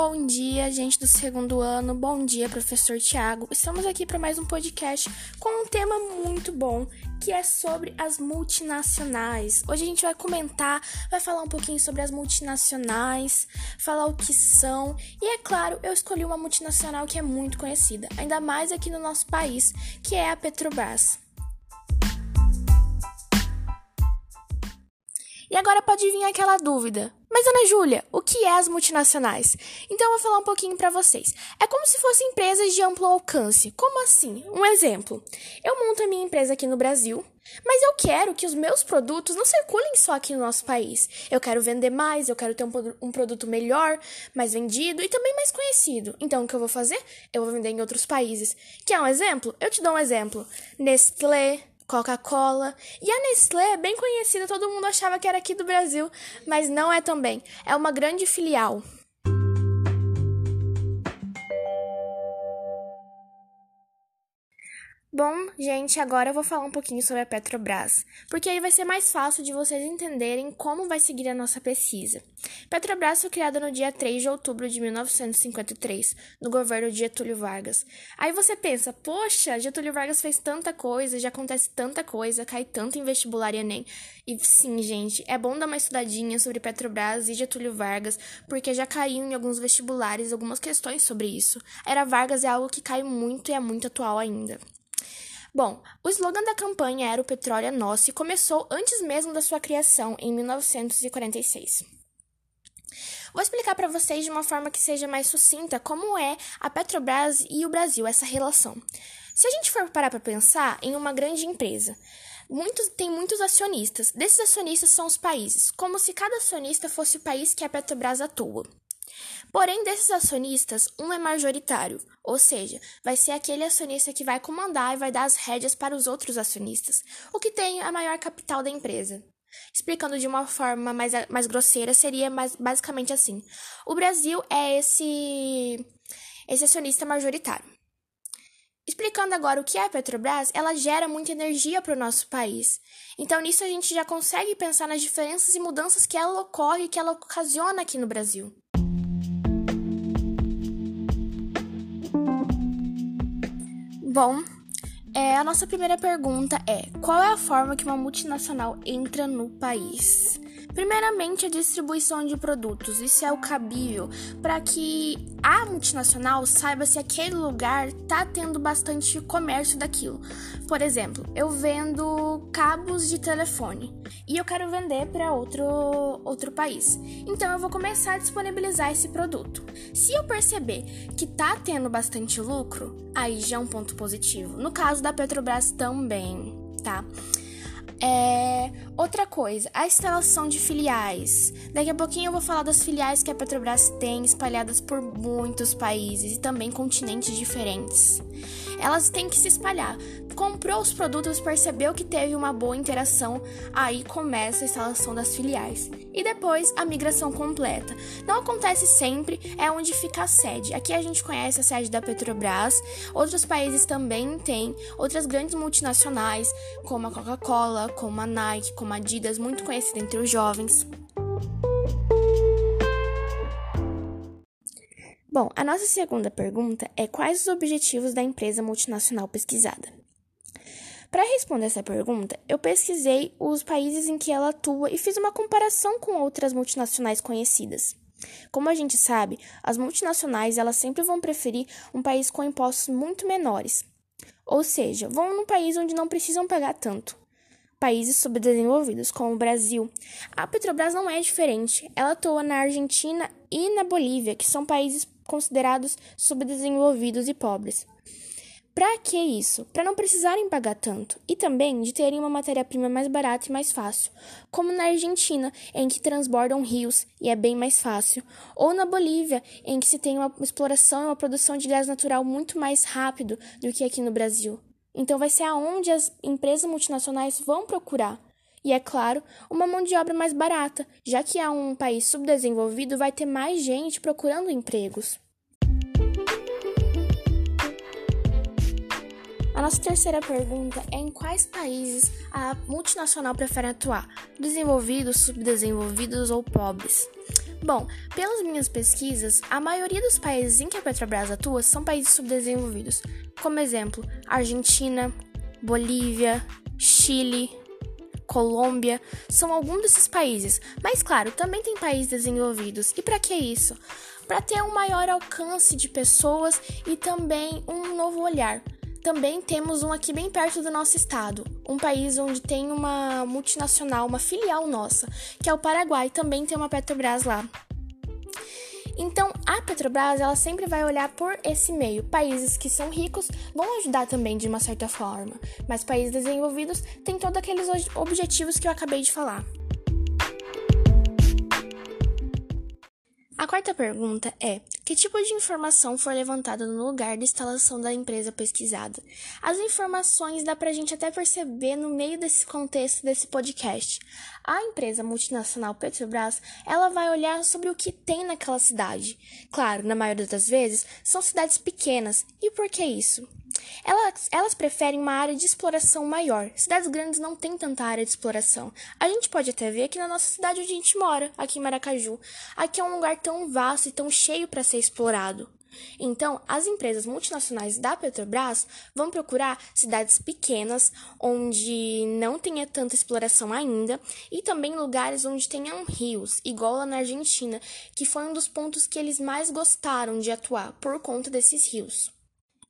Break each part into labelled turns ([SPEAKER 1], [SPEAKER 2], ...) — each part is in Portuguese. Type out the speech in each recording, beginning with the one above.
[SPEAKER 1] Bom dia, gente do segundo ano. Bom dia, professor Tiago. Estamos aqui para mais um podcast com um tema muito bom, que é sobre as multinacionais. Hoje a gente vai comentar, vai falar um pouquinho sobre as multinacionais, falar o que são. E é claro, eu escolhi uma multinacional que é muito conhecida, ainda mais aqui no nosso país, que é a Petrobras. Agora pode vir aquela dúvida. Mas, Ana Júlia, o que é as multinacionais? Então, eu vou falar um pouquinho para vocês. É como se fossem empresas de amplo alcance. Como assim? Um exemplo. Eu monto a minha empresa aqui no Brasil, mas eu quero que os meus produtos não circulem só aqui no nosso país. Eu quero vender mais, eu quero ter um, um produto melhor, mais vendido e também mais conhecido. Então, o que eu vou fazer? Eu vou vender em outros países. Quer um exemplo? Eu te dou um exemplo. Nestlé, Coca-Cola. E a Nestlé é bem conhecida, todo mundo achava que era aqui do Brasil, mas não é também. É uma grande filial. Bom, gente, agora eu vou falar um pouquinho sobre a Petrobras, porque aí vai ser mais fácil de vocês entenderem como vai seguir a nossa pesquisa. Petrobras foi criada no dia 3 de outubro de 1953, no governo de Getúlio Vargas. Aí você pensa, poxa, Getúlio Vargas fez tanta coisa, já acontece tanta coisa, cai tanto em vestibular e Enem. E sim, gente, é bom dar uma estudadinha sobre Petrobras e Getúlio Vargas, porque já caiu em alguns vestibulares algumas questões sobre isso. Era Vargas é algo que cai muito e é muito atual ainda. Bom, o slogan da campanha era o petróleo é nosso e começou antes mesmo da sua criação, em 1946. Vou explicar para vocês de uma forma que seja mais sucinta como é a Petrobras e o Brasil, essa relação. Se a gente for parar para pensar em uma grande empresa, muitos, tem muitos acionistas. Desses acionistas são os países, como se cada acionista fosse o país que a Petrobras atua. Porém, desses acionistas, um é majoritário, ou seja, vai ser aquele acionista que vai comandar e vai dar as rédeas para os outros acionistas, o que tem a maior capital da empresa. Explicando de uma forma mais, mais grosseira, seria mais, basicamente assim: o Brasil é esse, esse acionista majoritário. Explicando agora o que é a Petrobras, ela gera muita energia para o nosso país. Então, nisso a gente já consegue pensar nas diferenças e mudanças que ela ocorre e que ela ocasiona aqui no Brasil. Bom, é, a nossa primeira pergunta é: qual é a forma que uma multinacional entra no país? Primeiramente, a distribuição de produtos. Isso é o cabível para que a multinacional saiba se aquele lugar está tendo bastante comércio daquilo. Por exemplo, eu vendo cabos de telefone e eu quero vender para outro, outro país. Então eu vou começar a disponibilizar esse produto. Se eu perceber que está tendo bastante lucro, aí já é um ponto positivo. No caso da Petrobras também, tá? É, outra coisa, a instalação de filiais. Daqui a pouquinho eu vou falar das filiais que a Petrobras tem espalhadas por muitos países e também continentes diferentes. Elas têm que se espalhar. Comprou os produtos, percebeu que teve uma boa interação, aí começa a instalação das filiais. E depois a migração completa. Não acontece sempre, é onde fica a sede. Aqui a gente conhece a sede da Petrobras, outros países também têm, outras grandes multinacionais, como a Coca-Cola, como a Nike, como a Adidas, muito conhecida entre os jovens. Bom, a nossa segunda pergunta é quais os objetivos da empresa multinacional pesquisada? Para responder essa pergunta, eu pesquisei os países em que ela atua e fiz uma comparação com outras multinacionais conhecidas. Como a gente sabe, as multinacionais elas sempre vão preferir um país com impostos muito menores, ou seja, vão num país onde não precisam pagar tanto. Países subdesenvolvidos, como o Brasil. A Petrobras não é diferente. Ela atua na Argentina e na Bolívia, que são países considerados subdesenvolvidos e pobres. Para que isso? Para não precisarem pagar tanto e também de terem uma matéria-prima mais barata e mais fácil, como na Argentina, em que transbordam rios e é bem mais fácil, ou na Bolívia, em que se tem uma exploração e uma produção de gás natural muito mais rápido do que aqui no Brasil. Então vai ser aonde as empresas multinacionais vão procurar. E é claro, uma mão de obra mais barata, já que há um país subdesenvolvido vai ter mais gente procurando empregos. A nossa terceira pergunta é em quais países a multinacional prefere atuar? Desenvolvidos, subdesenvolvidos ou pobres? Bom, pelas minhas pesquisas, a maioria dos países em que a Petrobras atua são países subdesenvolvidos, como exemplo, Argentina, Bolívia, Chile, Colômbia, são alguns desses países. Mas claro, também tem países desenvolvidos. E para que isso? Para ter um maior alcance de pessoas e também um novo olhar. Também temos um aqui bem perto do nosso estado, um país onde tem uma multinacional, uma filial nossa, que é o Paraguai, também tem uma Petrobras lá. Então, a Petrobras, ela sempre vai olhar por esse meio. Países que são ricos vão ajudar também de uma certa forma, mas países desenvolvidos têm todos aqueles objetivos que eu acabei de falar. Quarta pergunta é: que tipo de informação foi levantada no lugar de instalação da empresa pesquisada? As informações dá pra gente até perceber no meio desse contexto desse podcast. A empresa multinacional Petrobras, ela vai olhar sobre o que tem naquela cidade. Claro, na maioria das vezes, são cidades pequenas. E por que isso? Elas, elas preferem uma área de exploração maior. Cidades grandes não têm tanta área de exploração. A gente pode até ver aqui na nossa cidade onde a gente mora, aqui em Maracaju. Aqui é um lugar tão vasto e tão cheio para ser explorado. Então, as empresas multinacionais da Petrobras vão procurar cidades pequenas, onde não tenha tanta exploração ainda, e também lugares onde tenham rios, igual lá na Argentina, que foi um dos pontos que eles mais gostaram de atuar por conta desses rios.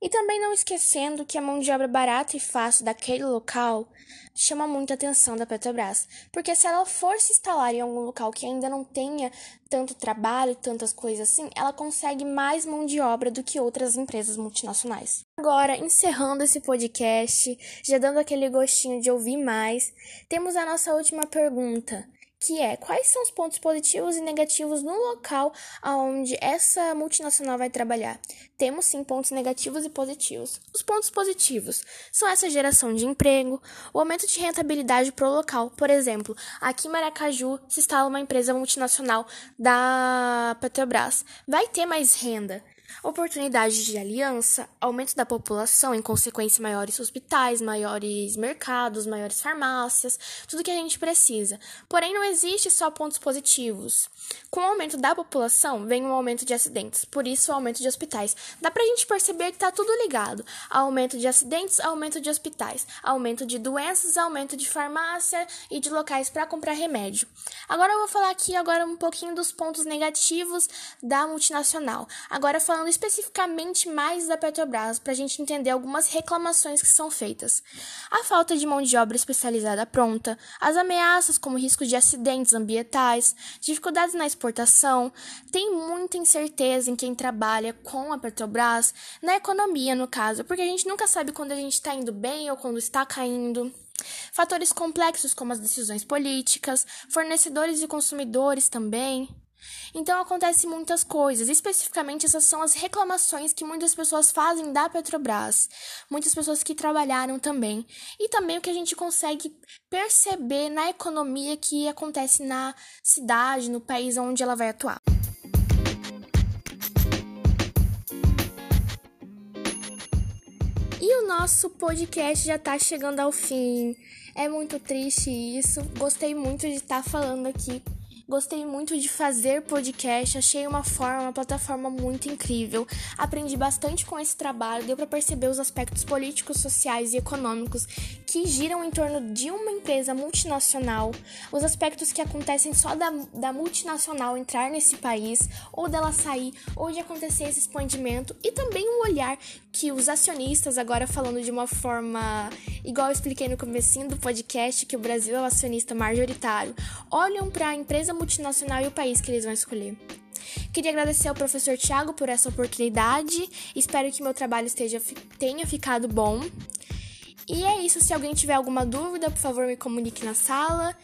[SPEAKER 1] E também não esquecendo que a mão de obra barata e fácil daquele local chama muito a atenção da Petrobras, porque se ela for se instalar em algum local que ainda não tenha tanto trabalho, tantas coisas assim, ela consegue mais mão de obra do que outras empresas multinacionais. Agora, encerrando esse podcast, já dando aquele gostinho de ouvir mais, temos a nossa última pergunta que é quais são os pontos positivos e negativos no local onde essa multinacional vai trabalhar. Temos sim pontos negativos e positivos. Os pontos positivos são essa geração de emprego, o aumento de rentabilidade para o local. Por exemplo, aqui em Maracaju se instala uma empresa multinacional da Petrobras. Vai ter mais renda oportunidades de aliança, aumento da população, em consequência, maiores hospitais, maiores mercados, maiores farmácias, tudo que a gente precisa. Porém, não existe só pontos positivos. Com o aumento da população, vem um aumento de acidentes, por isso o aumento de hospitais. Dá pra gente perceber que tá tudo ligado. Aumento de acidentes, aumento de hospitais, aumento de doenças, aumento de farmácia e de locais para comprar remédio. Agora eu vou falar aqui agora um pouquinho dos pontos negativos da multinacional. Agora falando falando especificamente mais da Petrobras para a gente entender algumas reclamações que são feitas. A falta de mão de obra especializada pronta, as ameaças como risco de acidentes ambientais, dificuldades na exportação, tem muita incerteza em quem trabalha com a Petrobras, na economia no caso, porque a gente nunca sabe quando a gente está indo bem ou quando está caindo. Fatores complexos como as decisões políticas, fornecedores e consumidores também. Então acontece muitas coisas, especificamente essas são as reclamações que muitas pessoas fazem da Petrobras, muitas pessoas que trabalharam também, e também o que a gente consegue perceber na economia que acontece na cidade, no país onde ela vai atuar. E o nosso podcast já está chegando ao fim. É muito triste isso. Gostei muito de estar tá falando aqui Gostei muito de fazer podcast, achei uma forma, uma plataforma muito incrível. Aprendi bastante com esse trabalho, deu para perceber os aspectos políticos, sociais e econômicos que giram em torno de uma empresa multinacional, os aspectos que acontecem só da, da multinacional entrar nesse país, ou dela sair, ou de acontecer esse expandimento, e também o um olhar que os acionistas, agora falando de uma forma igual eu expliquei no comecinho do podcast, que o Brasil é o acionista majoritário, olham para a empresa multinacional e o país que eles vão escolher. Queria agradecer ao professor Tiago por essa oportunidade. Espero que meu trabalho esteja, tenha ficado bom. E é isso. Se alguém tiver alguma dúvida, por favor, me comunique na sala.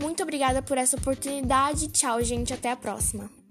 [SPEAKER 1] Muito obrigada por essa oportunidade. Tchau, gente. Até a próxima.